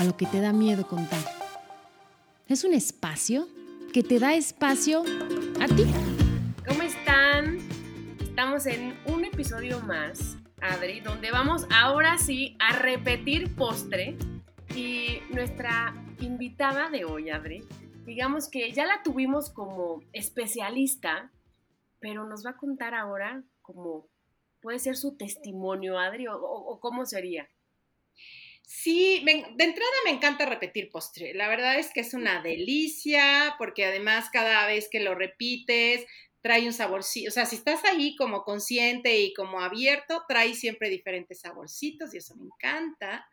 A lo que te da miedo contar. Es un espacio que te da espacio a ti. ¿Cómo están? Estamos en un episodio más, Adri, donde vamos ahora sí a repetir postre. Y nuestra invitada de hoy, Adri, digamos que ya la tuvimos como especialista, pero nos va a contar ahora como puede ser su testimonio, Adri, o, cómo sería. Sí, de entrada me encanta repetir postre. La verdad es que es una delicia porque además cada vez que lo repites trae un saborcito. O sea, si estás ahí como consciente y como abierto, trae siempre diferentes saborcitos y eso me encanta.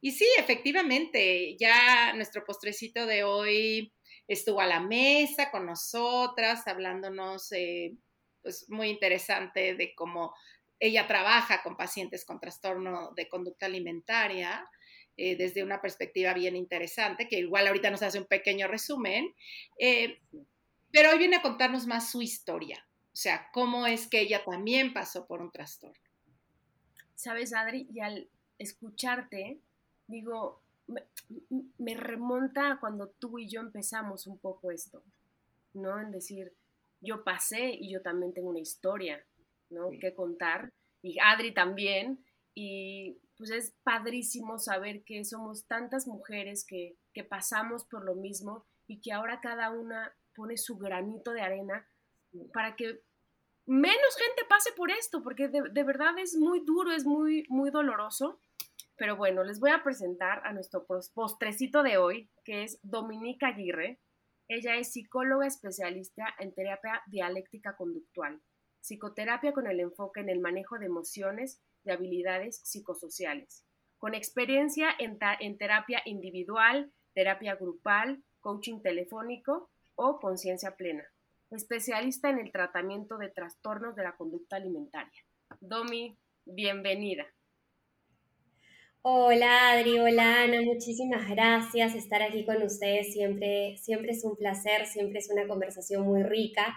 Y sí, efectivamente, ya nuestro postrecito de hoy estuvo a la mesa con nosotras, hablándonos, eh, pues muy interesante de cómo ella trabaja con pacientes con trastorno de conducta alimentaria. Eh, desde una perspectiva bien interesante, que igual ahorita nos hace un pequeño resumen, eh, pero hoy viene a contarnos más su historia, o sea, cómo es que ella también pasó por un trastorno. Sabes, Adri, y al escucharte, digo, me, remonta a cuando tú y yo empezamos un poco esto, ¿no? En decir, yo pasé y yo también tengo una historia, ¿no? Que contar, y Adri también, y pues es padrísimo saber que somos tantas mujeres que, que pasamos por lo mismo y que ahora cada una pone su granito de arena para que menos gente pase por esto, porque de, de verdad es muy duro, es muy, muy doloroso pero bueno, les voy a presentar a nuestro postrecito de hoy, que es Dominica Aguirre. Ella es psicóloga especialista en terapia dialéctica conductual, psicoterapia con el enfoque en el manejo de emociones y habilidades psicosociales, con experiencia en, en terapia individual, terapia grupal, coaching telefónico o conciencia plena, especialista en el tratamiento de trastornos de la conducta alimentaria. Domi, bienvenida. Hola Adri, hola Ana, muchísimas gracias. Estar aquí con ustedes siempre, siempre es un placer, siempre es una conversación muy rica.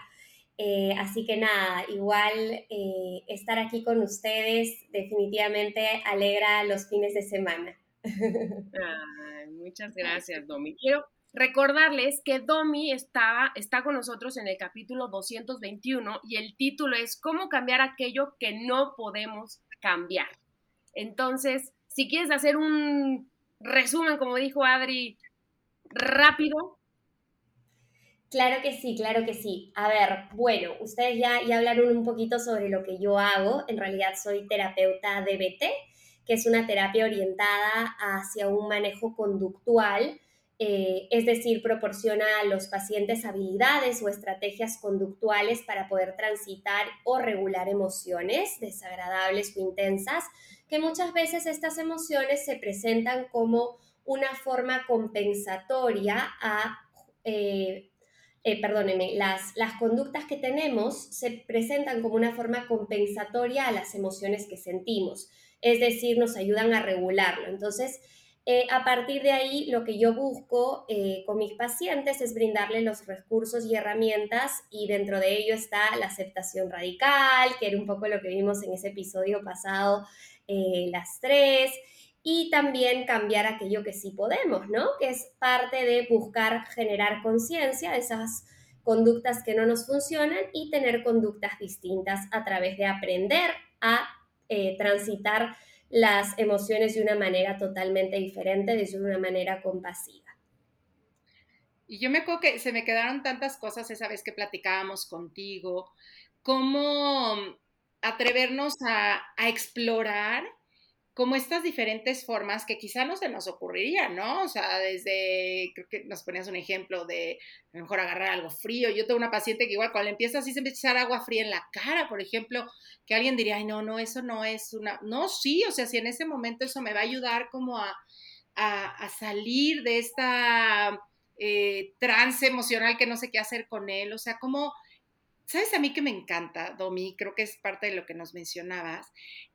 Eh, así que nada, igual eh, estar aquí con ustedes definitivamente alegra los fines de semana. muchas gracias, Domi. Quiero recordarles que Domi está, está con nosotros en el capítulo 221 y el título es ¿Cómo cambiar aquello que no podemos cambiar? Entonces, si quieres hacer un resumen, como dijo Adri, rápido. Claro que sí, claro que sí. A ver, bueno, ustedes ya, ya hablaron un poquito sobre lo que yo hago. En realidad soy terapeuta DBT, que es una terapia orientada hacia un manejo conductual eh, es decir, proporciona a los pacientes habilidades o estrategias conductuales para poder transitar o regular emociones desagradables o intensas, que muchas veces estas emociones se presentan como una forma compensatoria a, eh, eh, perdónenme, las, las conductas que tenemos se presentan como una forma compensatoria a las emociones que sentimos, es decir, nos ayudan a regularlo. Entonces, eh, a partir de ahí, lo que yo busco eh, con mis pacientes es brindarles los recursos y herramientas y dentro de ello está la aceptación radical, que era un poco lo que vimos en ese episodio pasado, eh, las tres, y también cambiar aquello que sí podemos, ¿no? Que es parte de buscar generar conciencia de esas conductas que no nos funcionan y tener conductas distintas a través de aprender a transitar las emociones de una manera totalmente diferente, de una manera compasiva. Y yo me acuerdo que se me quedaron tantas cosas esa vez que platicábamos contigo, cómo atrevernos a, a explorar como estas diferentes formas que quizá no se nos ocurrirían, ¿no? O sea, desde, creo que nos ponías un ejemplo de a lo mejor agarrar algo frío. Yo tengo una paciente que igual cuando empieza así se empieza a echar agua fría en la cara, por ejemplo, que alguien diría, ay, no, no, eso no es una, no, sí, o sea, si en ese momento eso me va a ayudar como a, a, salir de esta eh, trance emocional que no sé qué hacer con él, o sea, cómo, ¿sabes a mí que me encanta, Domi? Creo que es parte de lo que nos mencionabas,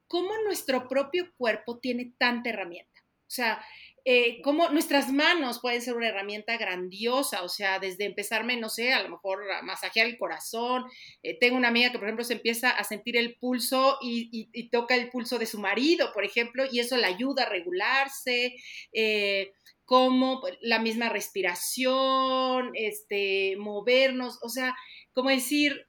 cómo nuestro propio cuerpo tiene tanta herramienta. O sea, eh, cómo nuestras manos pueden ser una herramienta grandiosa, o sea, desde empezarme, no sé, a lo mejor a masajear el corazón. Eh, tengo una amiga que, por ejemplo, se empieza a sentir el pulso y, toca el pulso de su marido, por ejemplo, y eso le ayuda a regularse. Eh, como la misma respiración, este, movernos, o sea, como decir,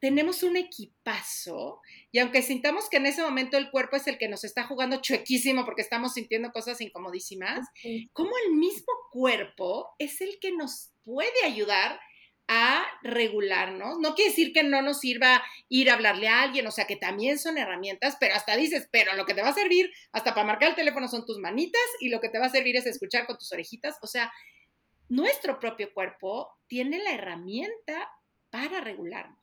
tenemos un equipazo y aunque sintamos que en ese momento el cuerpo es el que nos está jugando chuequísimo porque estamos sintiendo cosas incomodísimas, como el mismo cuerpo es el que nos puede ayudar a regularnos. No quiere decir que no nos sirva ir a hablarle a alguien, o sea que también son herramientas, pero hasta dices, pero lo que te va a servir hasta para marcar el teléfono son tus manitas y lo que te va a servir es escuchar con tus orejitas. O sea, nuestro propio cuerpo tiene la herramienta para regularnos.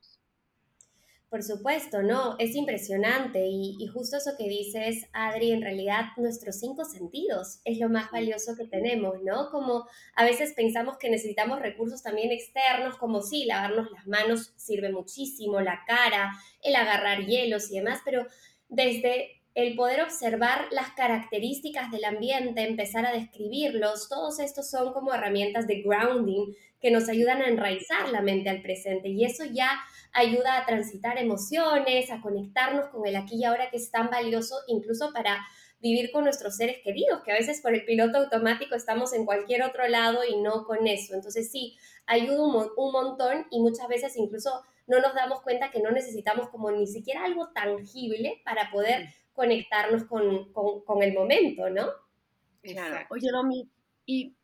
Por supuesto, no, es impresionante y, justo eso que dices, Adri, en realidad nuestros cinco sentidos es lo más valioso que tenemos, ¿no? Como a veces pensamos que necesitamos recursos también externos, como sí, lavarnos las manos sirve muchísimo, la cara, el agarrar hielos y demás, pero desde el poder observar las características del ambiente, empezar a describirlos, todos estos son como herramientas de grounding que nos ayudan a enraizar la mente al presente y eso ya ayuda a transitar emociones, a conectarnos con el aquí y ahora que es tan valioso incluso para vivir con nuestros seres queridos, que a veces por el piloto automático estamos en cualquier otro lado y no con eso. Entonces sí, ayuda un, un montón y muchas veces incluso no nos damos cuenta que no necesitamos como ni siquiera algo tangible para poder conectarnos con, con, el momento, ¿no? Claro. Oye, Domi, y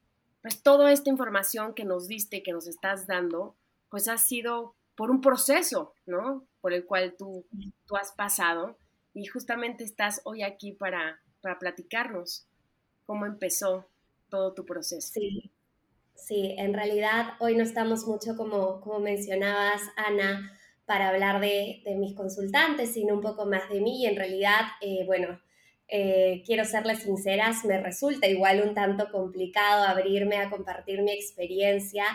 pues toda esta información que nos diste, que nos estás dando, pues ha sido por un proceso, ¿no? Por el cual tú, tú has pasado y justamente estás hoy aquí para, para platicarnos cómo empezó todo tu proceso. Sí, sí, en realidad hoy no estamos mucho como, como mencionabas, Ana, para hablar de, de mis consultantes, sino un poco más de mí y en realidad, eh, bueno, eh, quiero serles sinceras, me resulta igual un tanto complicado abrirme a compartir mi experiencia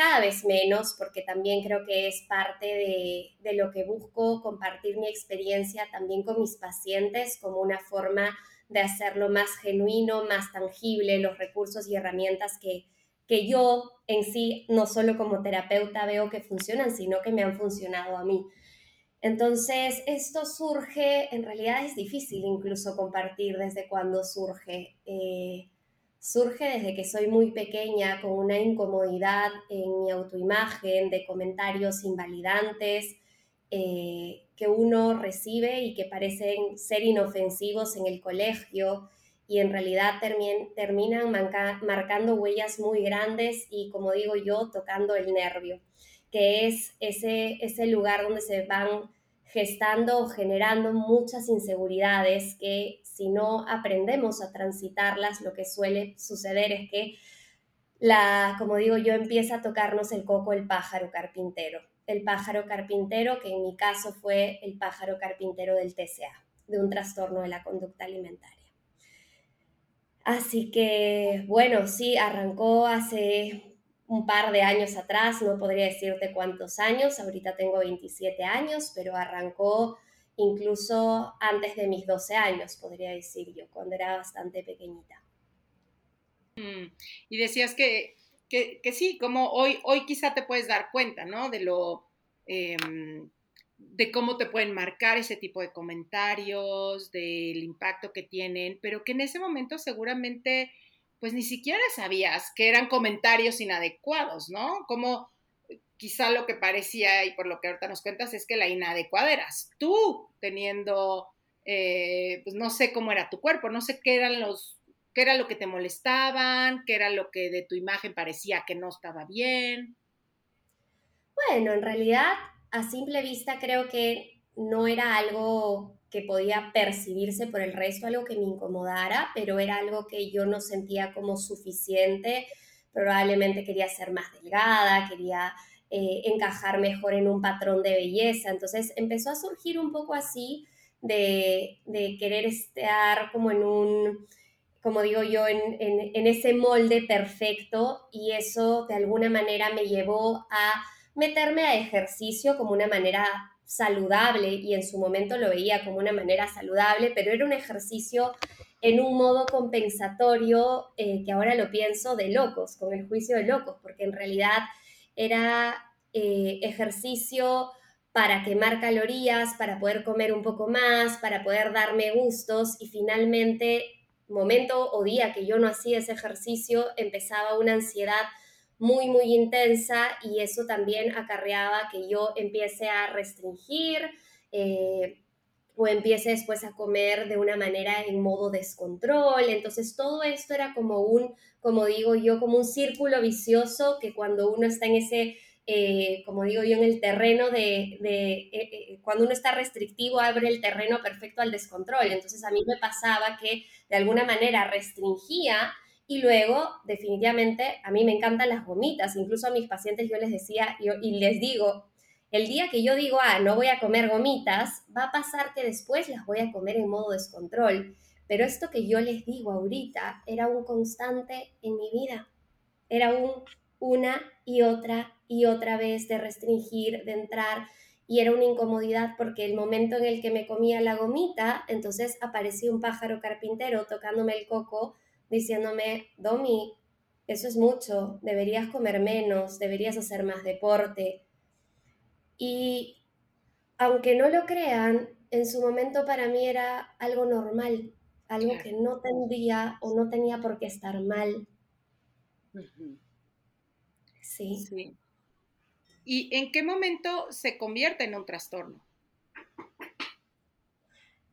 cada vez menos, porque también creo que es parte de, lo que busco, compartir mi experiencia también con mis pacientes como una forma de hacerlo más genuino, más tangible, los recursos y herramientas que, que yo en sí, no solo como terapeuta veo que funcionan, sino que me han funcionado a mí. Entonces, esto surge, en realidad es difícil incluso compartir desde cuándo surge. Eh, surge desde que soy muy pequeña con una incomodidad en mi autoimagen de comentarios invalidantes eh, que uno recibe y que parecen ser inofensivos en el colegio y en realidad terminan marcando huellas muy grandes y como digo yo, tocando el nervio, que es ese, ese lugar donde se van gestando o generando muchas inseguridades que si no aprendemos a transitarlas, lo que suele suceder es que la, como digo yo, empieza a tocarnos el coco el pájaro carpintero. El pájaro carpintero, que en mi caso fue el pájaro carpintero del TCA, de un trastorno de la conducta alimentaria. Así que, bueno, sí, arrancó hace un par de años atrás, no podría decirte cuántos años, ahorita tengo 27 años, pero arrancó incluso antes de mis 12 años, podría decir yo, cuando era bastante pequeñita. Mm, y decías que, que, sí, como hoy, hoy quizá te puedes dar cuenta, ¿no? De lo... Em, de cómo te pueden marcar ese tipo de comentarios, del impacto que tienen, pero que en ese momento seguramente pues ni siquiera sabías que eran comentarios inadecuados, ¿no? Como quizá lo que parecía y por lo que ahorita nos cuentas es que la inadecuada eras tú teniendo, eh, pues no sé cómo era tu cuerpo, no sé qué eran los, qué era lo que te molestaban, qué era lo que de tu imagen parecía que no estaba bien. Bueno, en realidad a simple vista creo que no era algo que podía percibirse por el resto, algo que me incomodara, pero era algo que yo no sentía como suficiente. Probablemente quería ser más delgada, quería eh, encajar mejor en un patrón de belleza. Entonces empezó a surgir un poco así de, de querer estar como en un como digo yo, en, en, ese molde perfecto y eso de alguna manera me llevó a meterme a ejercicio como una manera saludable y en su momento lo veía como una manera saludable, pero era un ejercicio en un modo compensatorio eh, que ahora lo pienso de locos, con el juicio de locos, porque en realidad era eh, ejercicio para quemar calorías, para poder comer un poco más, para poder darme gustos y finalmente, momento o día que yo no hacía ese ejercicio, empezaba una ansiedad muy, muy intensa y eso también acarreaba que yo empiece a restringir eh, o empiece después a comer de una manera en modo descontrol. Entonces todo esto era como un, como digo yo, como un círculo vicioso que cuando uno está en ese eh, como digo yo, en el terreno de, eh, eh, cuando uno está restrictivo, abre el terreno perfecto al descontrol. Entonces a mí me pasaba que de alguna manera restringía y luego definitivamente a mí me encantan las gomitas. Incluso a mis pacientes yo les decía y les digo, el día que yo digo, ah, no voy a comer gomitas, va a pasar que después las voy a comer en modo descontrol. Pero esto que yo les digo ahorita era un constante en mi vida. Era un una y otra y otra vez de restringir, de entrar, y era una incomodidad porque el momento en el que me comía la gomita, entonces aparecía un pájaro carpintero tocándome el coco, diciéndome, Domi, eso es mucho, deberías comer menos, deberías hacer más deporte. Y aunque no lo crean, en su momento para mí era algo normal, algo que no tendría o no tenía por qué estar mal. Sí. ¿Y en qué momento se convierte en un trastorno?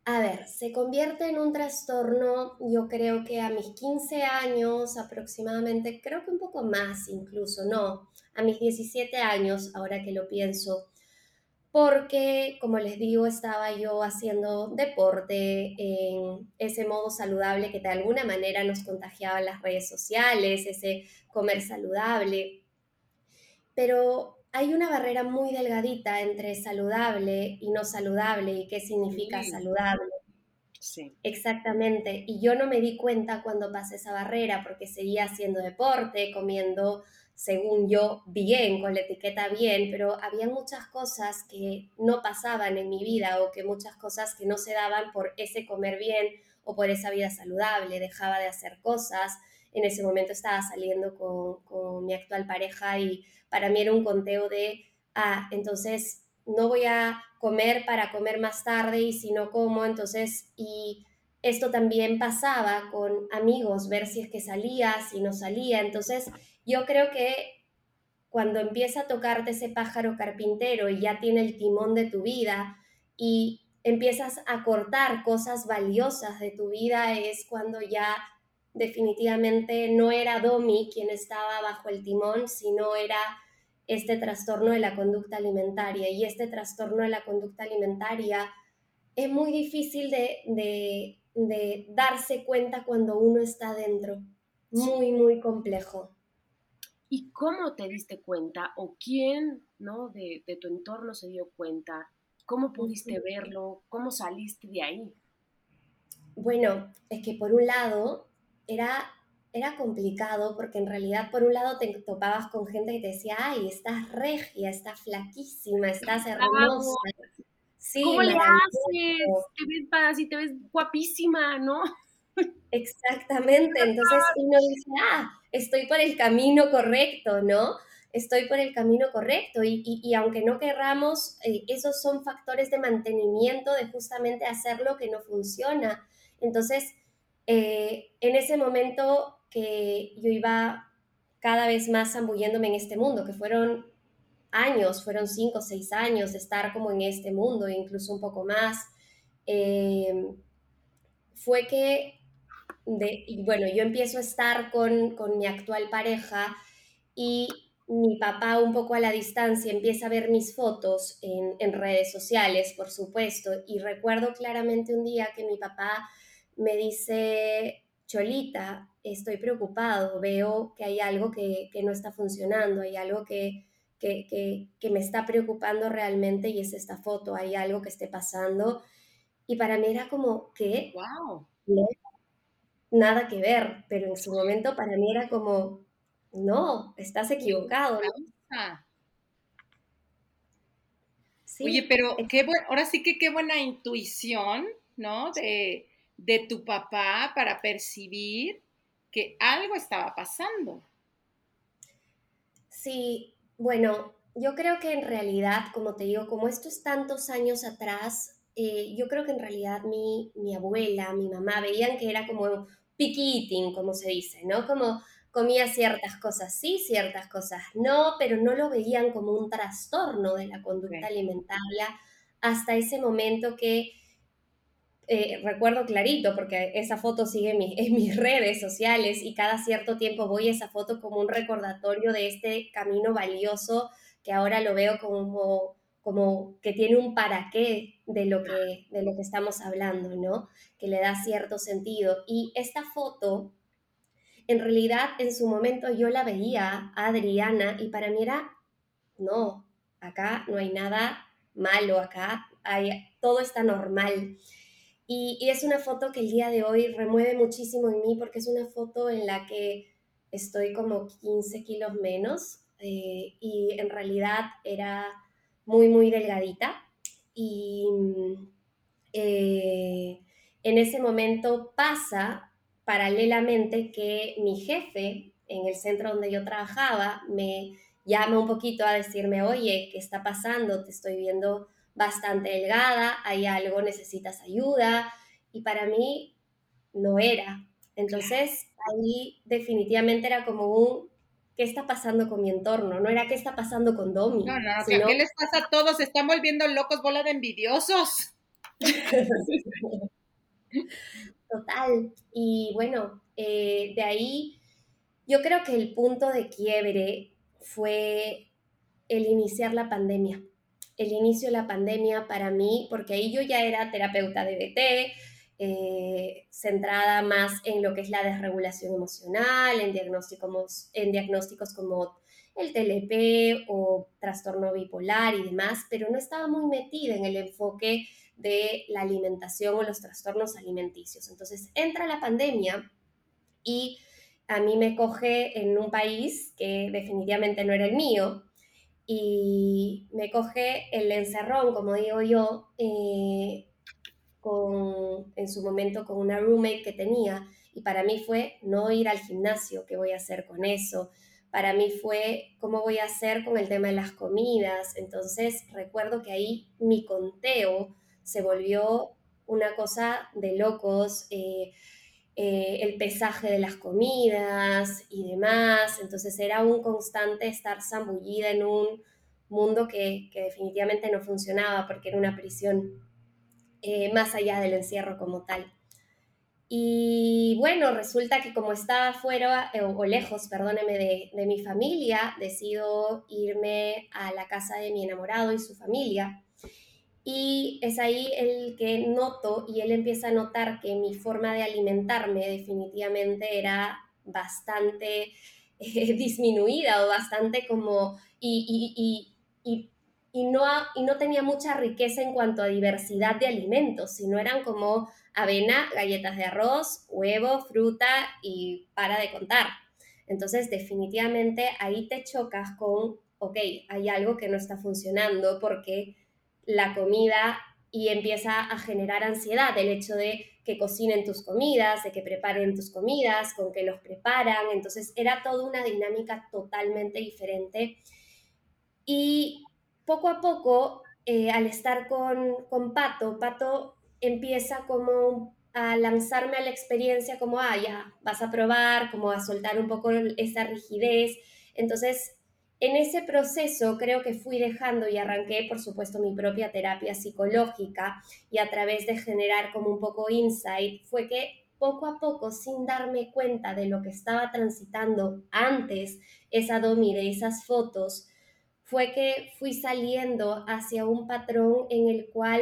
A ver, se convierte en un trastorno, yo creo que a mis 15 años aproximadamente, creo que un poco más incluso, no, a mis 17 años, ahora que lo pienso, porque, como les digo, estaba yo haciendo deporte en ese modo saludable que de alguna manera nos contagiaba las redes sociales, ese comer saludable. Pero hay una barrera muy delgadita entre saludable y no saludable y qué significa saludable. Sí. Exactamente. Y yo no me di cuenta cuando pasé esa barrera porque seguía haciendo deporte, comiendo, según yo, bien, con la etiqueta bien, pero había muchas cosas que no pasaban en mi vida o que muchas cosas que no se daban por ese comer bien o por esa vida saludable. Dejaba de hacer cosas. En ese momento estaba saliendo con, con mi actual pareja y para mí era un conteo de, ah, entonces no voy a comer para comer más tarde y si no como, entonces, y esto también pasaba con amigos, ver si es que salía, si no salía, entonces yo creo que cuando empieza a tocarte ese pájaro carpintero y ya tiene el timón de tu vida y empiezas a cortar cosas valiosas de tu vida es cuando ya definitivamente no era Domi quien estaba bajo el timón, sino era este trastorno de la conducta alimentaria. Y este trastorno de la conducta alimentaria es muy difícil de, darse cuenta cuando uno está dentro. Muy, muy complejo. ¿Y cómo te diste cuenta o quién ¿no? de, de tu entorno se dio cuenta? ¿Cómo pudiste verlo? ¿Cómo saliste de ahí? Bueno, es que por un lado era, era complicado porque en realidad por un lado te topabas con gente que te decía, ay, estás regia, estás flaquísima, estás hermosa. Sí, ¿Cómo le haces? Te ves así, te ves guapísima, ¿no? Exactamente, entonces uno dice, ah, estoy por el camino correcto, ¿no? Estoy por el camino correcto y, y, aunque no querramos, eh, esos son factores de mantenimiento de justamente hacer lo que no funciona. Entonces, eh, en ese momento que yo iba cada vez más zambulléndome en este mundo, que fueron años, fueron cinco o seis años de estar como en este mundo, incluso un poco más, eh, fue que, bueno, yo empiezo a estar con, con mi actual pareja y mi papá un poco a la distancia empieza a ver mis fotos en, redes sociales, por supuesto, y recuerdo claramente un día que mi papá me dice, Cholita, estoy preocupado, veo que hay algo que, no está funcionando, hay algo que, que, me está preocupando realmente y es esta foto, hay algo que esté pasando. Y para mí era como, ¿qué? ¡Wow! nada que ver, pero en su momento para mí era como, no, estás equivocado. Oye, pero qué ahora sí que qué buena intuición, ¿no? De, de tu papá para percibir que algo estaba pasando. Sí, bueno, yo creo que en realidad, como te digo, como esto es tantos años atrás, eh, yo creo que en realidad mi, mi abuela, mi mamá veían que era como picky eating, como se dice, ¿no? Como comía ciertas cosas sí, ciertas cosas no, pero no lo veían como un trastorno de la conducta alimentaria hasta ese momento que eh, recuerdo clarito, porque esa foto sigue en, en, mis redes sociales y cada cierto tiempo voy a esa foto como un recordatorio de este camino valioso que ahora lo veo como, como que tiene un para qué de lo que, de lo que estamos hablando, ¿no? Que le da cierto sentido. Y esta foto, en realidad, en su momento yo la veía a Adriana y para mí era, no, acá no hay nada malo, acá hay, todo está normal. Y, y, es una foto que el día de hoy remueve muchísimo en mí porque es una foto en la que estoy como 15 kilos menos eh, y en realidad era muy, muy delgadita. Y eh, en ese momento pasa paralelamente que mi jefe en el centro donde yo trabajaba me llama un poquito a decirme, oye, ¿qué está pasando? Te estoy viendo bastante delgada, hay algo, necesitas ayuda. Y para mí no era. Entonces ahí definitivamente era como un, qué está pasando con mi entorno, no era qué está pasando con Domi. No, no, ¿qué les pasa a todos? Se están volviendo locos, bola de envidiosos. Total. Y bueno, eh, de ahí yo creo que el punto de quiebre fue el iniciar la pandemia. El inicio de la pandemia para mí, porque ahí yo ya era terapeuta de BT, eh, centrada más en lo que es la desregulación emocional, en diagnósticos, en diagnósticos como el TLP o trastorno bipolar y demás, pero no estaba muy metida en el enfoque de la alimentación o los trastornos alimenticios. Entonces entra la pandemia y a mí me coge en un país que definitivamente no era el mío y me coge el encerrón, como digo yo, eh, en su momento con una roommate que tenía y para mí fue no ir al gimnasio, ¿qué voy a hacer con eso? Para mí fue cómo voy a hacer con el tema de las comidas. Entonces recuerdo que ahí mi conteo se volvió una cosa de locos. Eh, eh, el pesaje de las comidas y demás. Entonces era un constante estar zambullida en un mundo que, definitivamente no funcionaba porque era una prisión eh, más allá del encierro como tal. Y bueno, resulta que como estaba fuera eh, o lejos, perdóneme, de, de, mi familia, decido irme a la casa de mi enamorado y su familia. Y es ahí el que noto y él empieza a notar que mi forma de alimentarme definitivamente era bastante eh, disminuida o bastante como... y, y, y y no, y no tenía mucha riqueza en cuanto a diversidad de alimentos, sino eran como avena, galletas de arroz, huevo, fruta y para de contar. Entonces, definitivamente ahí te chocas con, ok, hay algo que no está funcionando porque la comida y empieza a generar ansiedad el hecho de que cocinen tus comidas, de que preparen tus comidas, con que los preparan. Entonces, era toda una dinámica totalmente diferente. Y poco a poco, eh, al estar con, con Pato, Pato empieza como a lanzarme a la experiencia como, ah, ya, vas a probar, como a soltar un poco esa rigidez. Entonces, en ese proceso creo que fui dejando y arranqué, por supuesto, mi propia terapia psicológica y a través de generar como un poco insight, fue que poco a poco, sin darme cuenta de lo que estaba transitando antes, esa domi de esas fotos, fue que fui saliendo hacia un patrón en el cual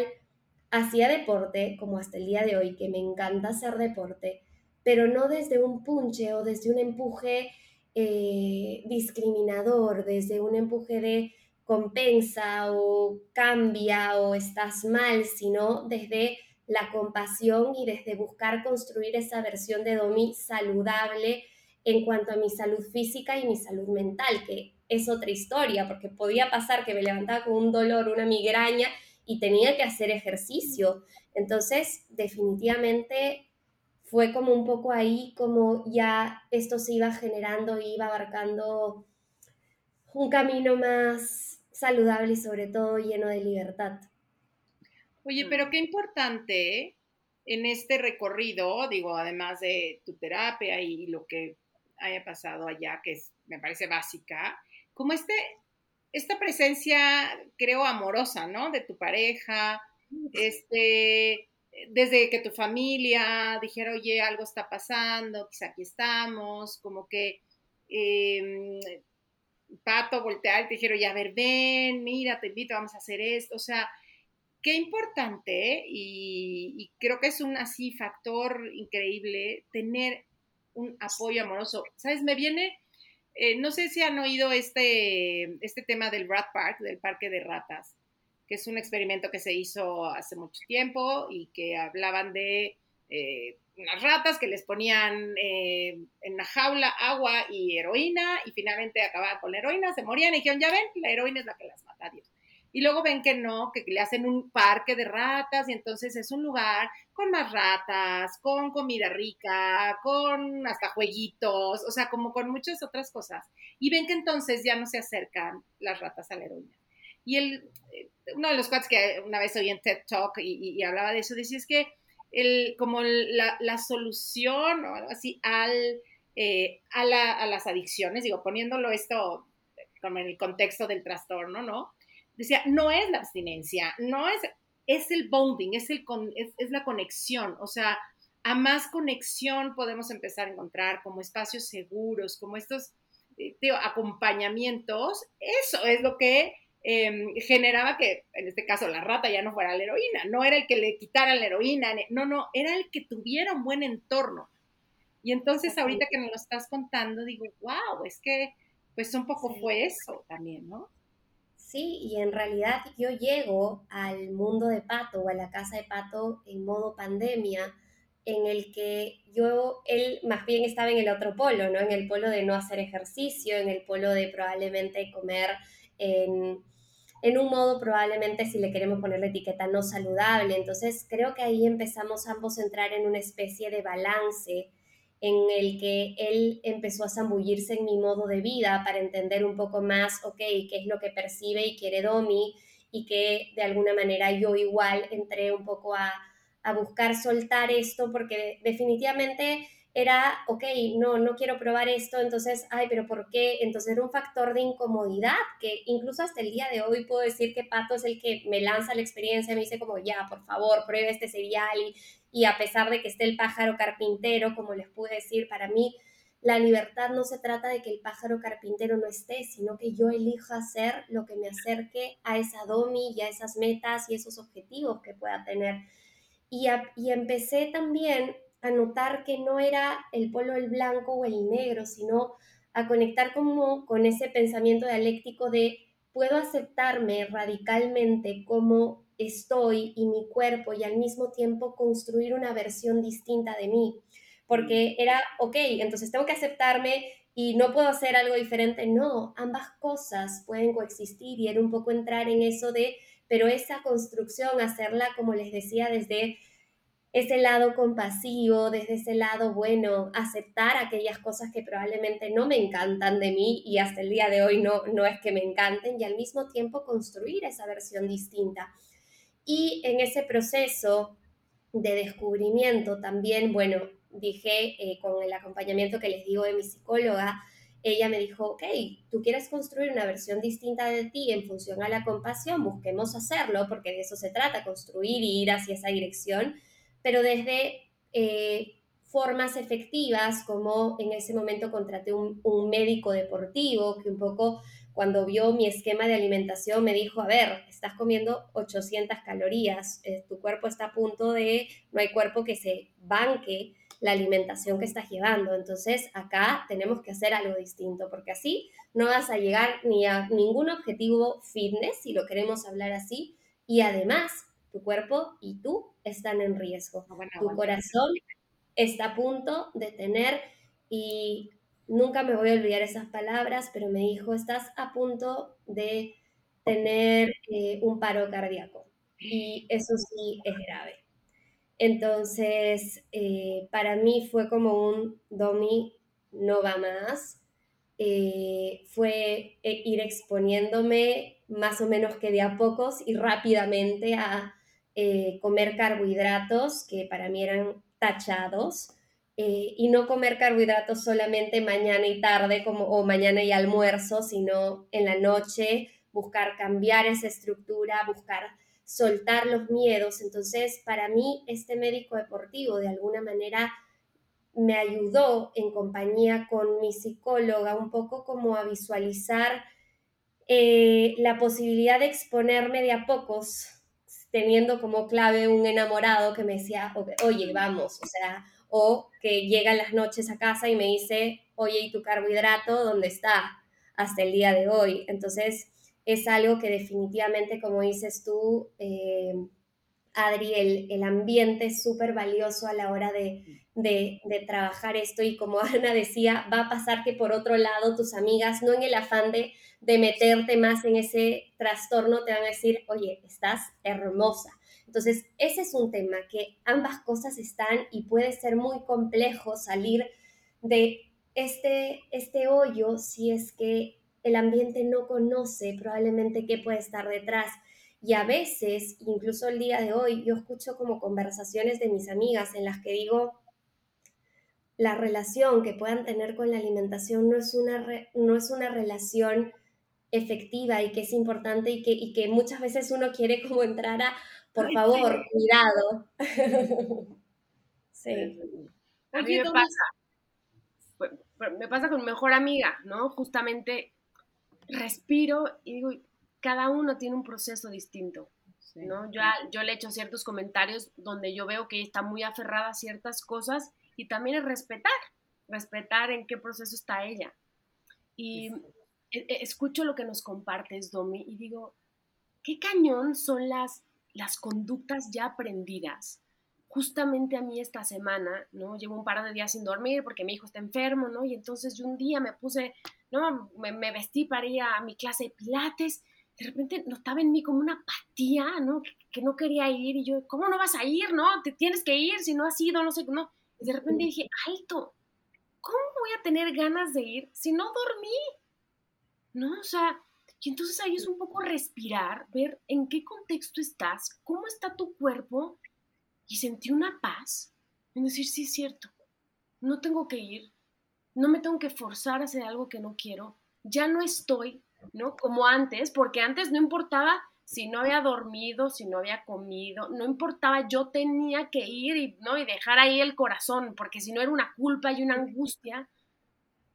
hacía deporte, como hasta el día de hoy, que me encanta hacer deporte, pero no desde un punche o desde un empuje eh, discriminador, desde un empuje de compensa o cambia o estás mal, sino desde la compasión y desde buscar construir esa versión de Domi saludable en cuanto a mi salud física y mi salud mental, que es otra historia, porque podía pasar que me levantaba con un dolor, una migraña y tenía que hacer ejercicio. Entonces, definitivamente fue como un poco ahí, como ya esto se iba generando, iba abarcando un camino más saludable y sobre todo lleno de libertad. Oye, pero qué importante ¿eh? en este recorrido, digo, además de tu terapia y lo que haya pasado allá, que es, me parece básica, como este, esta presencia, creo, amorosa, ¿no? De tu pareja, este, desde que tu familia dijera, oye, algo está pasando, quizá aquí estamos, como que em, Pato voltear y te dijeron, ya, a ver, ven, mira, te invito, vamos a hacer esto, o sea, qué importante, y, creo que es un así factor increíble tener un apoyo amoroso. ¿Sabes? Me viene, eh, no sé si han oído este, este tema del Rat Park, del parque de ratas, que es un experimento que se hizo hace mucho tiempo y que hablaban de eh, unas ratas que les ponían eh, en una jaula agua y heroína y finalmente acababan con la heroína, se morían y dijeron, ya ven, la heroína es la que las mata, Dios. Y luego ven que no, que le hacen un parque de ratas y entonces es un lugar con más ratas, con comida rica, con hasta jueguitos, o sea, como con muchas otras cosas. Y ven que entonces ya no se acercan las ratas a la heroína. Y el, eh, uno de los cuates que una vez oí en TED Talk y, hablaba de eso, decía es que el, como la, la solución o algo así al, eh, a, la, a las adicciones, digo, poniéndolo esto como en el contexto del trastorno, ¿no? decía, no es la abstinencia, no es, es el bonding, es, el es, la conexión, o sea, a más conexión podemos empezar a encontrar como espacios seguros, como estos eh, acompañamientos, eso es lo que em, generaba que, en este caso, la rata ya no fuera la heroína, no era el que le quitaran la heroína, no, no, era el que tuviera un buen entorno. Y entonces ahorita que me lo estás contando, digo, wow, es que pues un poco fue eso también, ¿no? Sí, y en realidad yo llego al mundo de Pato o a la casa de Pato en modo pandemia, en el que yo, él más bien estaba en el otro polo, ¿no? En el polo de no hacer ejercicio, en el polo de probablemente comer en, en un modo probablemente, si le queremos poner la etiqueta, no saludable. Entonces creo que ahí empezamos ambos a entrar en una especie de balance en el que él empezó a zambullirse en mi modo de vida para entender un poco más, ok, qué es lo que percibe y quiere Domi y que de alguna manera yo igual entré un poco a, a buscar soltar esto porque definitivamente era, ok, no, no quiero probar esto, entonces, ay, pero ¿por qué? Entonces era un factor de incomodidad que incluso hasta el día de hoy puedo decir que Pato es el que me lanza la experiencia, me dice como, ya, por favor, pruebe este cereal y, a pesar de que esté el pájaro carpintero, como les pude decir, para mí la libertad no se trata de que el pájaro carpintero no esté, sino que yo elijo hacer lo que me acerque a esa domi y a esas metas y esos objetivos que pueda tener. Y, y empecé también a notar que no era el polo el blanco o el negro, sino a conectar como con ese pensamiento dialéctico de puedo aceptarme radicalmente como estoy y mi cuerpo y al mismo tiempo construir una versión distinta de mí. Porque era, ok, entonces tengo que aceptarme y no puedo hacer algo diferente. No, ambas cosas pueden coexistir y era un poco entrar en eso de, pero esa construcción, hacerla, como les decía, desde ese lado compasivo, desde ese lado, bueno, aceptar aquellas cosas que probablemente no me encantan de mí y hasta el día de hoy no, no es que me encanten y al mismo tiempo construir esa versión distinta. Y en ese proceso de descubrimiento también, bueno, dije eh, con el acompañamiento que les digo de mi psicóloga, ella me dijo, ok, tú quieres construir una versión distinta de ti en función a la compasión, busquemos hacerlo, porque de eso se trata, construir y ir hacia esa dirección pero desde eh, formas efectivas, como en ese momento contraté un, médico deportivo que un poco cuando vio mi esquema de alimentación me dijo, a ver, estás comiendo 800 calorías, eh, tu cuerpo está a punto de, no hay cuerpo que se banque la alimentación que estás llevando. Entonces acá tenemos que hacer algo distinto, porque así no vas a llegar ni a ningún objetivo fitness, si lo queremos hablar así, y además tu cuerpo y tú están en riesgo. Ah, bueno, tu bueno. corazón está a punto de tener, y nunca me voy a olvidar esas palabras, pero me dijo, estás a punto de tener eh, un paro cardíaco. Y eso sí es grave. Entonces, eh, para mí fue como un Domi, no va más. Eh, fue ir exponiéndome más o menos que de a pocos y rápidamente a eh, comer carbohidratos que para mí eran tachados eh, y no comer carbohidratos solamente mañana y tarde como, o mañana y almuerzo, sino en la noche, buscar cambiar esa estructura, buscar soltar los miedos. Entonces, para mí, este médico deportivo de alguna manera me ayudó en compañía con mi psicóloga un poco como a visualizar eh, la posibilidad de exponerme de a pocos, teniendo como clave un enamorado que me decía, oye, vamos, o sea, o que llega en las noches a casa y me dice, oye, ¿y tu carbohidrato dónde está hasta el día de hoy? Entonces, es algo que definitivamente, como dices tú, eh, Adri, el, ambiente es súper valioso a la hora de, de, de, trabajar esto y como Ana decía, va a pasar que por otro lado tus amigas, no en el afán de, de meterte más en ese trastorno, te van a decir, oye, estás hermosa. Entonces, ese es un tema que ambas cosas están y puede ser muy complejo salir de este, este hoyo si es que el ambiente no conoce probablemente qué puede estar detrás. Y a veces, incluso el día de hoy, yo escucho como conversaciones de mis amigas en las que digo, la relación que puedan tener con la alimentación no es una, re, no es una relación efectiva y que es importante y que, y que muchas veces uno quiere como entrar a, por favor, cuidado. sí. A mí me pasa, me pasa con mi mejor amiga, ¿no? Justamente respiro y digo, cada uno tiene un proceso distinto, sí. ¿no? Yo, yo le he hecho ciertos comentarios donde yo veo que está muy aferrada a ciertas cosas y también es respetar, respetar en qué proceso está ella. Y sí. escucho lo que nos compartes, Domi, y digo, qué cañón son las, las conductas ya aprendidas. Justamente a mí esta semana, ¿no? Llevo un par de días sin dormir porque mi hijo está enfermo, ¿no? Y entonces yo un día me puse, ¿no? Me, me vestí para ir a mi clase de pilates de repente notaba en mí como una apatía, ¿no? Que, que, no quería ir y yo, ¿cómo no vas a ir, no? Te tienes que ir, si no has ido, no sé, no. Y de repente dije, alto, ¿cómo voy a tener ganas de ir si no dormí? ¿No? O sea, y entonces ahí es un poco respirar, ver en qué contexto estás, cómo está tu cuerpo y sentí una paz en decir, sí es cierto, no tengo que ir, no me tengo que forzar a hacer algo que no quiero, ya no estoy ¿no? Como antes, porque antes no importaba si no había dormido, si no había comido, no importaba, yo tenía que ir y, ¿no? y dejar ahí el corazón, porque si no era una culpa y una angustia,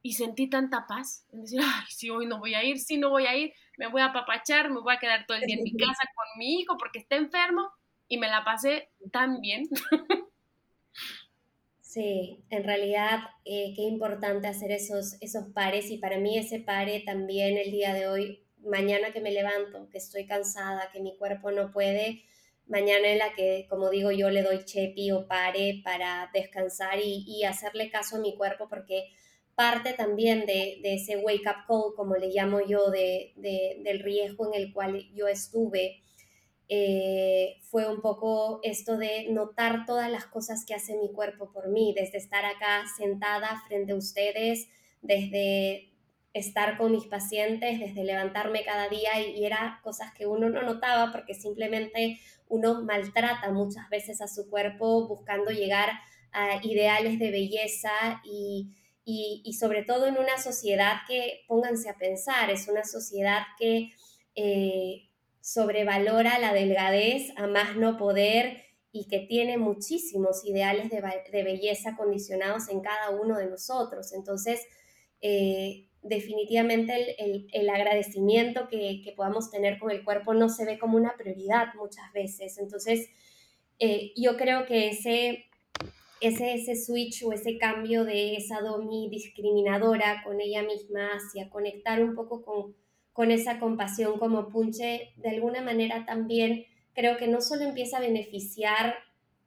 y sentí tanta paz, en decir, ay, si hoy no voy a ir, si no voy a ir, me voy a apapachar, me voy a quedar todo el día en mi casa con mi hijo porque está enfermo, y me la pasé tan bien. Sí, en realidad eh, qué importante hacer esos, esos pares y para mí ese pare también el día de hoy, mañana que me levanto, que estoy cansada, que mi cuerpo no puede, mañana en la que, como digo yo, le doy chepi o pare para descansar y, y hacerle caso a mi cuerpo porque parte también de, de, ese wake up call, como le llamo yo, de, de, del riesgo en el cual yo estuve eh, fue un poco esto de notar todas las cosas que hace mi cuerpo por mí, desde estar acá sentada frente a ustedes, desde estar con mis pacientes, desde levantarme cada día y, y era cosas que uno no notaba porque simplemente uno maltrata muchas veces a su cuerpo buscando llegar a ideales de belleza y, y, y sobre todo en una sociedad que, pónganse a pensar, es una sociedad que... Eh, sobrevalora la delgadez a más no poder y que tiene muchísimos ideales de, de belleza condicionados en cada uno de nosotros. Entonces, eh, definitivamente el, el, el agradecimiento que, que, podamos tener con el cuerpo no se ve como una prioridad muchas veces. Entonces, eh, yo creo que ese, ese, ese switch o ese cambio de esa domi discriminadora con ella misma hacia conectar un poco con con esa compasión como punche, de alguna manera también creo que no solo empieza a beneficiar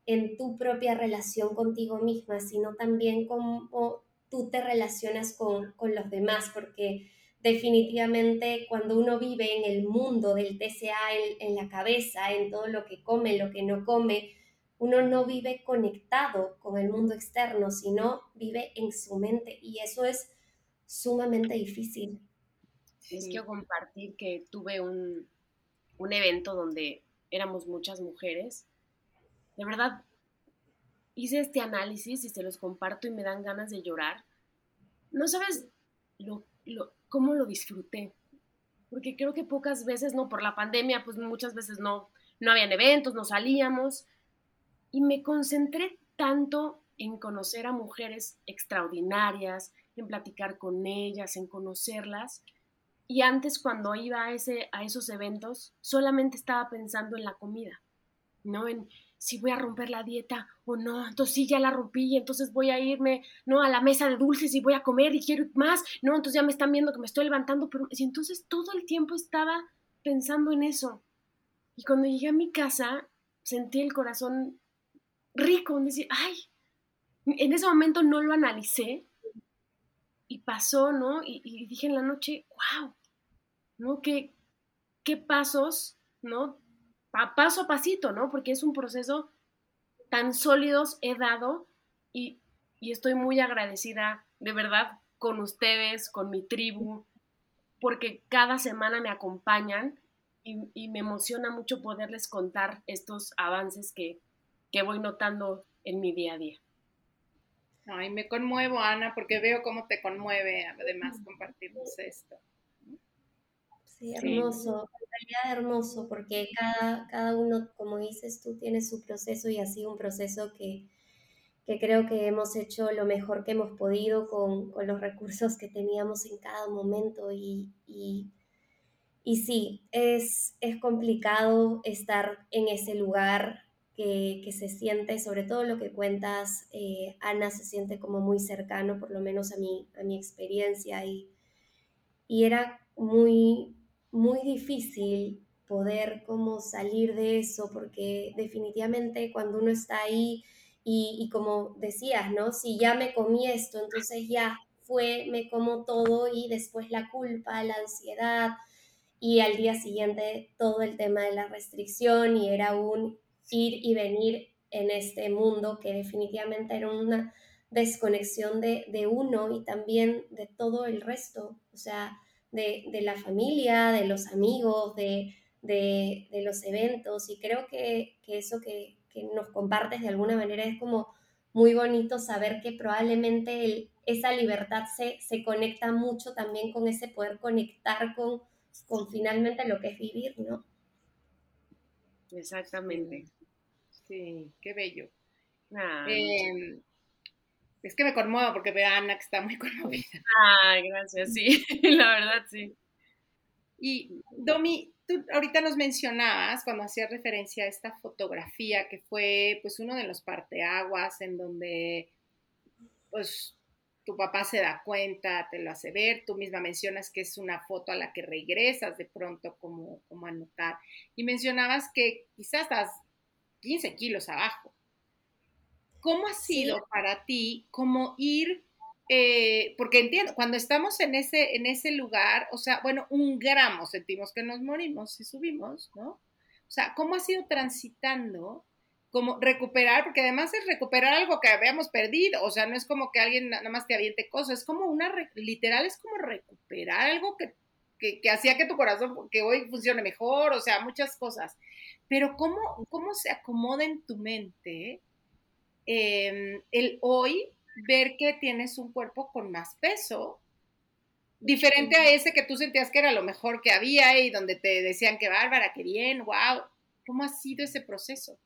en tu propia relación contigo misma, sino también cómo tú te relacionas con, con los demás, porque definitivamente cuando uno vive en el mundo del TCA en, la cabeza, en todo lo que come, lo que no come, uno no vive conectado con el mundo externo, sino vive en su mente y eso es sumamente difícil. Es quiero compartir que tuve un, un evento donde éramos muchas mujeres. De verdad, hice este análisis y se los comparto y me dan ganas de llorar. No sabes lo, cómo lo disfruté. Porque creo que pocas veces, no, por la pandemia, pues muchas veces no, no habían eventos, no salíamos. Y me concentré tanto en conocer a mujeres extraordinarias, en platicar con ellas, en conocerlas. Y antes cuando iba a, ese, a esos eventos, solamente estaba pensando en la comida, ¿no? En, si voy a romper la dieta o no, entonces sí, ya la rompí y entonces voy a irme, ¿no? A la mesa de dulces y voy a comer y quiero más, ¿no? Entonces ya me están viendo que me estoy levantando, pero y entonces todo el tiempo estaba pensando en eso. Y cuando llegué a mi casa, sentí el corazón rico, en decir, ay, en ese momento no lo analicé y pasó, ¿no? Y, dije en la noche, wow, ¿no? ¿Qué, qué pasos, ¿no? paso a pasito, ¿no? Porque es un proceso tan sólidos he dado y, estoy muy agradecida, de verdad, con ustedes, con mi tribu, porque cada semana me acompañan y, me emociona mucho poderles contar estos avances que, que voy notando en mi día a día. Ay, me conmuevo, Ana, porque veo cómo te conmueve además compartirnos esto. Sí, hermoso, en realidad hermoso, porque cada, cada uno, como dices tú, tiene su proceso y así un proceso que, que creo que hemos hecho lo mejor que hemos podido con, con los recursos que teníamos en cada momento y, y, y sí, es, es complicado estar en ese lugar que, se siente, sobre todo lo que cuentas, eh, Ana, se siente como muy cercano, por lo menos a mi, a mi experiencia, y, y era muy, muy difícil poder como salir de eso, porque definitivamente cuando uno está ahí y, como decías, ¿no? Si ya me comí esto, entonces ya fue, me como todo y después la culpa, la ansiedad y al día siguiente todo el tema de la restricción y era un ir y venir en este mundo que definitivamente era una desconexión de, de uno y también de todo el resto. O sea, de, la familia, de los amigos, de, los eventos y creo que, eso que, nos compartes de alguna manera es como muy bonito saber que probablemente esa libertad se, se, conecta mucho también con ese poder conectar con, con finalmente lo que es vivir, ¿no? Exactamente. Sí, qué bello. Es que me conmuevo porque veo a Ana que está muy conmovida. Ay, gracias, sí, la verdad sí. Y Domi, tú ahorita nos mencionabas cuando hacías referencia a esta fotografía que fue pues uno de los parteaguas en donde pues tu papá se da cuenta, te lo hace ver, tú misma mencionas que es una foto a la que regresas de pronto como, como a notar. Y mencionabas que quizás estás 15 kilos abajo. ¿Cómo ha sido para ti como ir, eh, porque entiendo, cuando estamos en ese, en ese lugar, o sea, bueno, un gramo sentimos que nos morimos si subimos, ¿no? O sea, ¿cómo ha sido transitando? Como recuperar, porque además es recuperar algo que habíamos perdido, o sea, no es como que alguien nada más te aviente cosas, es como una, literal, es como recuperar algo que, que, que hacía que tu corazón, que hoy funcione mejor, o sea, muchas cosas. Pero ¿cómo, cómo se acomoda en tu mente Em, el hoy ver que tienes un cuerpo con más peso, diferente a ese que tú sentías que era lo mejor que había y donde te decían que bárbara, que bien, wow. ¿Cómo ha sido ese proceso?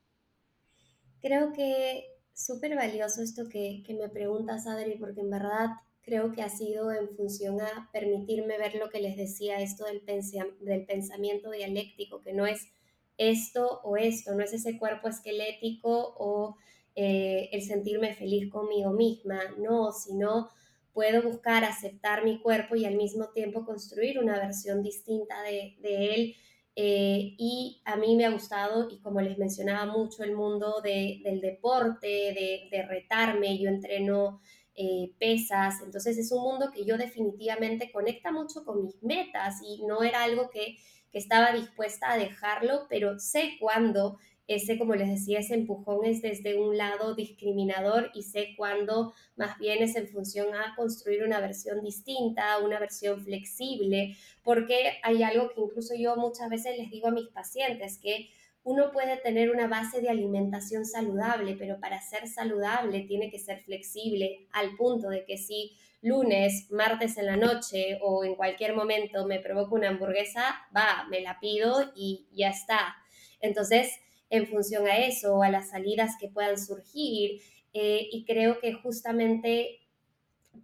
Creo que súper valioso esto que, que, me preguntas, Adri, porque en verdad creo que ha sido en función a permitirme ver lo que les decía, esto del, del pensamiento dialéctico, que no es esto o esto, no es ese cuerpo esquelético o eh, el sentirme feliz conmigo misma, no, sino puedo buscar aceptar mi cuerpo y al mismo tiempo construir una versión distinta de, él eh, y a mí me ha gustado, y como les mencionaba mucho, el mundo del deporte, de, retarme, yo entreno eh, pesas, entonces es un mundo que yo definitivamente conecta mucho con mis metas y no era algo que, que estaba dispuesta a dejarlo, pero sé cuándo ese, como les decía, ese empujón es desde un lado discriminador y sé cuándo más bien es en función a construir una versión distinta, una versión flexible, porque hay algo que incluso yo muchas veces les digo a mis pacientes, que uno puede tener una base de alimentación saludable, pero para ser saludable tiene que ser flexible al punto de que si lunes, martes en la noche o en cualquier momento me provoca una hamburguesa, va, me la pido y ya está. Entonces, en función a eso o a las salidas que puedan surgir. Eh, y creo que justamente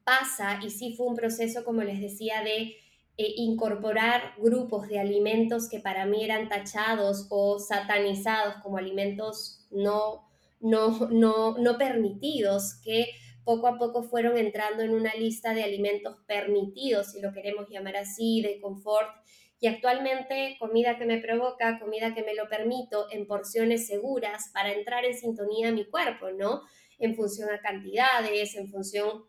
pasa, y sí fue un proceso, como les decía, de eh, incorporar grupos de alimentos que para mí eran tachados o satanizados como alimentos no, no, no, no permitidos, que poco a poco fueron entrando en una lista de alimentos permitidos, si lo queremos llamar así, de confort y actualmente comida que me provoca, comida que me lo permito en porciones seguras para entrar en sintonía a mi cuerpo, ¿no? En función a cantidades, en función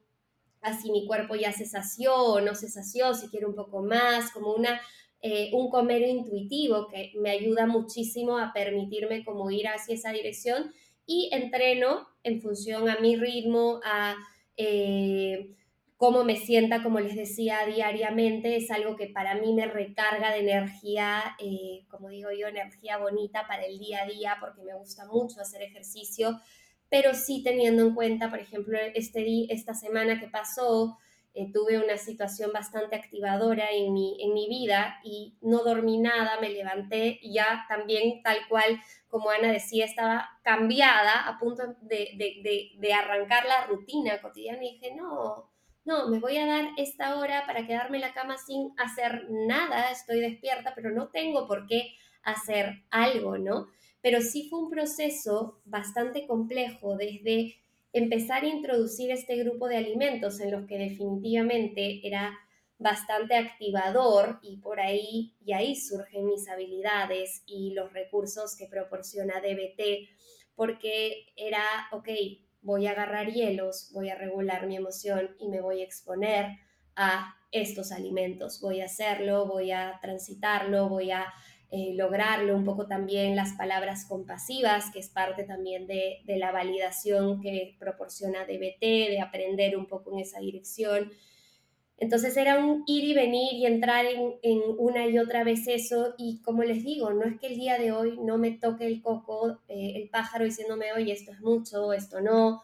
a si mi cuerpo ya se sació o no se sació, si quiere un poco más, como una, eh, un comer intuitivo que me ayuda muchísimo a permitirme como ir hacia esa dirección y entreno en función a mi ritmo, a... Eh, cómo me sienta, como les decía, diariamente, es algo que para mí me recarga de energía, eh, como digo yo, energía bonita para el día a día, porque me gusta mucho hacer ejercicio, pero sí teniendo en cuenta, por ejemplo, este esta semana que pasó, eh, tuve una situación bastante activadora en mi, en mi vida y no dormí nada, me levanté y ya también tal cual como Ana decía, estaba cambiada a punto de, de, de, de arrancar la rutina cotidiana y dije, no, no, me voy a dar esta hora para quedarme en la cama sin hacer nada, estoy despierta, pero no tengo por qué hacer algo, ¿no? Pero sí fue un proceso bastante complejo desde empezar a introducir este grupo de alimentos en los que definitivamente era bastante activador y por ahí y ahí surgen mis habilidades y los recursos que proporciona DBT porque era, ok, voy a agarrar hielos, voy a regular mi emoción y me voy a exponer a estos alimentos. Voy a hacerlo, voy a transitarlo, voy a eh, lograrlo, un poco también las palabras compasivas, que es parte también de, la validación que proporciona DBT, de aprender un poco en esa dirección. Entonces era un ir y venir y entrar en, una y otra vez eso y como les digo, no es que el día de hoy no me toque el coco, eh, el pájaro diciéndome, oye, esto es mucho, esto no.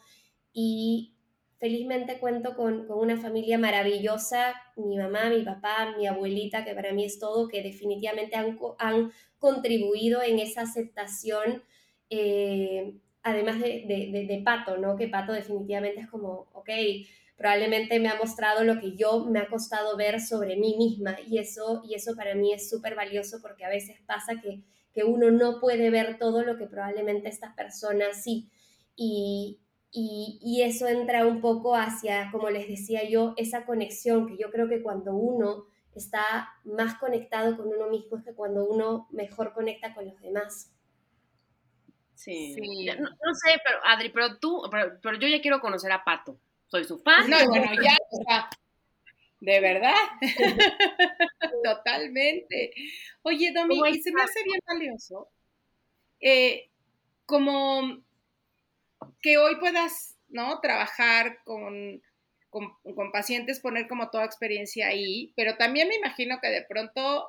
Y felizmente cuento con, una familia maravillosa, mi mamá, mi papá, mi abuelita, que para mí es todo, que definitivamente han, han contribuido en esa aceptación. Eh, además de, de, de, Pato, ¿no? Que Pato definitivamente es como, ok, probablemente me ha mostrado lo que yo me ha costado ver sobre mí misma y eso, y eso para mí es súper valioso porque a veces pasa que, que, uno no puede ver todo lo que probablemente estas personas sí. Y, y, y, eso entra un poco hacia, como les decía yo, esa conexión que yo creo que cuando uno está más conectado con uno mismo es que cuando uno mejor conecta con los demás. Sí. No, sé, pero Adri, pero tú, pero yo ya quiero conocer a Pato soy su fan. No, bueno, ya, o sea, de verdad. Totalmente. Oye, Domi, y se me hace bien valioso, eh, como que hoy puedas, ¿no? Trabajar con, con, pacientes, poner como toda experiencia ahí, pero también me imagino que de pronto,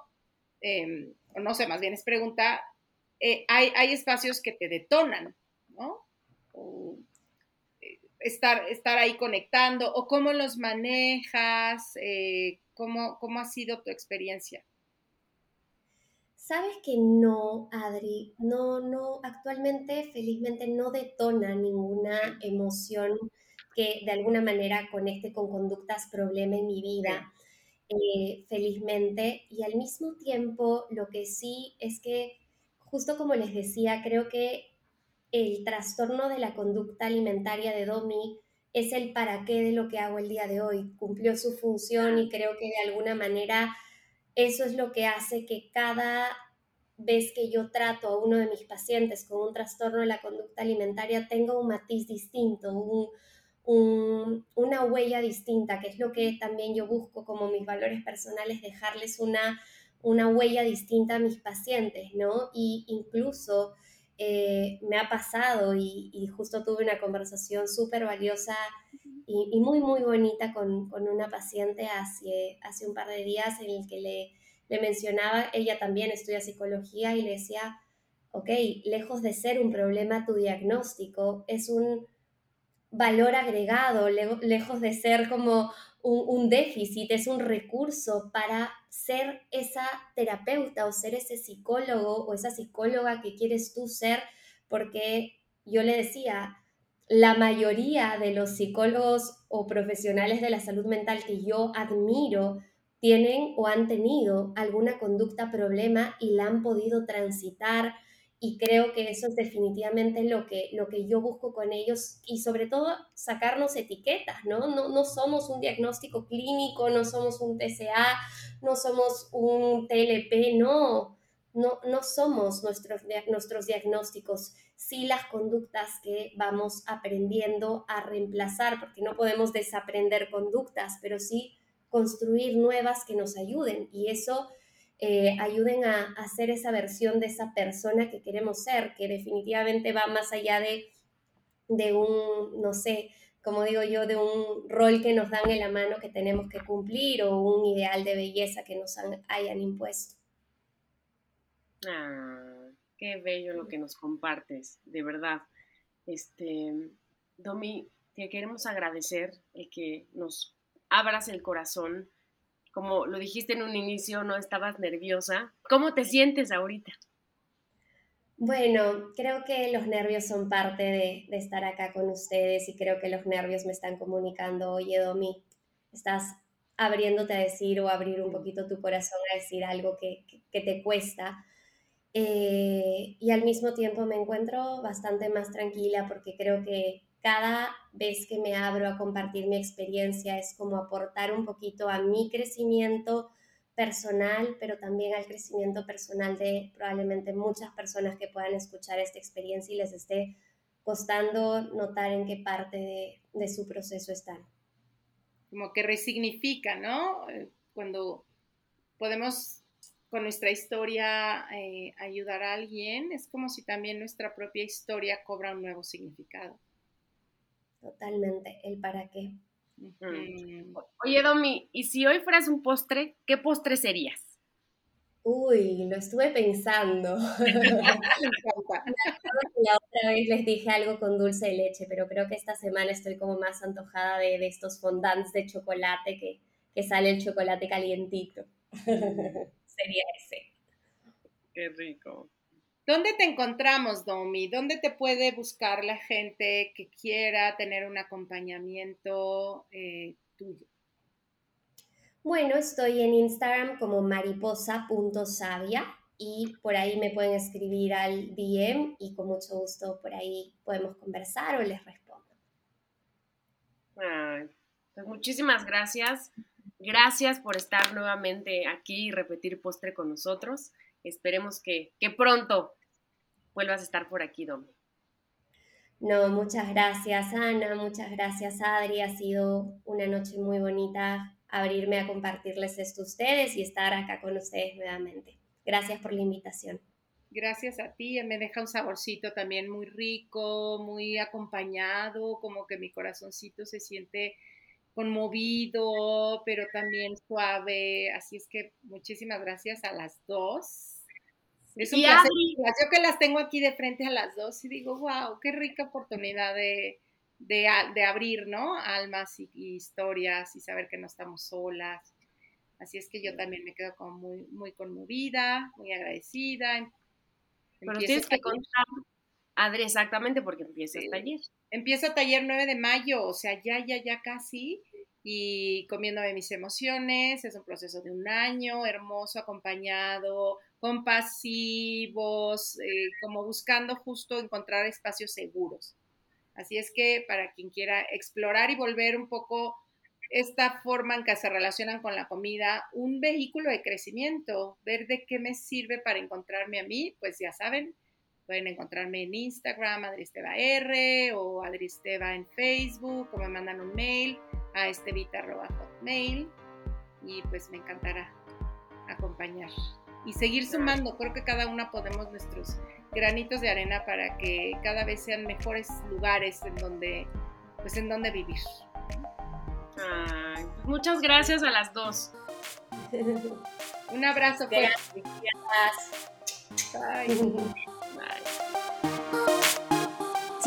o no sé, más bien es pregunta, eh, hay, hay espacios que te detonan, ¿no? estar, estar ahí conectando o cómo los manejas, eh, ¿cómo, cómo ha sido tu experiencia. Sabes que no, Adri, no, no, actualmente felizmente no detona ninguna emoción que de alguna manera conecte con conductas problema en mi vida, eh, felizmente. Y al mismo tiempo, lo que sí es que, justo como les decía, creo que el trastorno de la conducta alimentaria de Domi es el para qué de lo que hago el día de hoy. Cumplió su función y creo que de alguna manera eso es lo que hace que cada vez que yo trato a uno de mis pacientes con un trastorno de la conducta alimentaria tenga un matiz distinto, una huella distinta, que es lo que también yo busco como mis valores personales, dejarles una, una huella distinta a mis pacientes, ¿no? Y incluso eh, me ha pasado y, justo tuve una conversación súper valiosa y, muy, muy bonita con, una paciente hace, hace un par de días en el que le, le mencionaba, ella también estudia psicología y le decía, ok, lejos de ser un problema tu diagnóstico, es un valor agregado, lejos de ser como un, déficit, es un recurso para ser esa terapeuta o ser ese psicólogo o esa psicóloga que quieres tú ser, porque yo le decía, la mayoría de los psicólogos o profesionales de la salud mental que yo admiro tienen o han tenido alguna conducta problema y la han podido transitar, y creo que eso es definitivamente lo que, lo que yo busco con ellos y sobre todo sacarnos etiquetas, ¿no? ¿no? No somos un diagnóstico clínico, no somos un TCA, no somos un TLP, no, no, no somos nuestros, nuestros diagnósticos, sí las conductas que vamos aprendiendo a reemplazar, porque no podemos desaprender conductas, pero sí construir nuevas que nos ayuden y eso eh, ayuden a, hacer esa versión de esa persona que queremos ser, que definitivamente va más allá de, de un, no sé, como digo yo, de un rol que nos dan en la mano que tenemos que cumplir o un ideal de belleza que nos hayan impuesto. Ah, qué bello lo que nos compartes, de verdad. Este, Domi, te queremos agradecer el que nos abras el corazón como lo dijiste en un inicio, no estabas nerviosa. ¿Cómo te sientes ahorita? Bueno, creo que los nervios son parte de, estar acá con ustedes y creo que los nervios me están comunicando, oye Domi, estás abriéndote a decir o abrir un poquito tu corazón a decir algo que, te cuesta. Eh, y al mismo tiempo me encuentro bastante más tranquila porque creo que cada vez que me abro a compartir mi experiencia es como aportar un poquito a mi crecimiento personal, pero también al crecimiento personal de probablemente muchas personas que puedan escuchar esta experiencia y les esté costando notar en qué parte de, su proceso están. Como que resignifica, ¿no? Eh, cuando podemos con nuestra historia eh, ayudar a alguien, es como si también nuestra propia historia cobra un nuevo significado totalmente el para qué. Oye, Domi, ¿y si hoy fueras un postre, qué postre serías? Uy, lo estuve pensando. la otra vez les dije algo con dulce de leche, pero creo que esta semana estoy como más antojada de, de estos fondants de chocolate que, que sale el chocolate calientito. Sería ese. Qué rico. ¿Dónde te encontramos, Domi? ¿Dónde te puede buscar la gente que quiera tener un acompañamiento eh, tuyo? Bueno, estoy en Instagram como mariposa.savia y por ahí me pueden escribir al DM y con mucho gusto por ahí podemos conversar o les respondo. pues muchísimas gracias. Gracias por estar nuevamente aquí y repetir postre con nosotros. Esperemos que, pronto vuelvas a estar por aquí, Domi. No, muchas gracias Ana, muchas gracias Adri, ha sido una noche muy bonita abrirme a compartirles esto a ustedes y estar acá con ustedes nuevamente. Gracias por la invitación. Gracias a ti, me deja un saborcito también muy rico, muy acompañado, como que mi corazoncito se siente conmovido, pero también suave. Así es que muchísimas gracias a las dos. Es un placer. Yo que las tengo aquí de frente a las dos y digo, wow, qué rica oportunidad de, abrir, ¿no? Almas y, historias y saber que no estamos solas. Así es que yo también me quedo como muy, muy conmovida, muy agradecida. Pero tienes que contar, Adri, exactamente porque empieza el taller. Empieza taller 9 de mayo, o sea, ya, ya, ya casi y comiéndome mis emociones. Es un proceso de un año, hermoso, acompañado, compasivos, eh, como buscando justo encontrar espacios seguros. Así es que para quien quiera explorar y volver un poco esta forma en que se relacionan con la comida un vehículo de crecimiento, ver de qué me sirve para encontrarme a mí, pues ya saben, pueden encontrarme en Instagram, Adristeva R, o Adristeva en Facebook, o me mandan un mail a estevita.hotmail, y pues me encantará acompañar y seguir sumando. Creo que cada una podemos nuestros granitos de arena para que cada vez sean mejores lugares en donde, pues en donde vivir. Pues muchas gracias a las dos. Un abrazo. Gracias. Bye. Bye.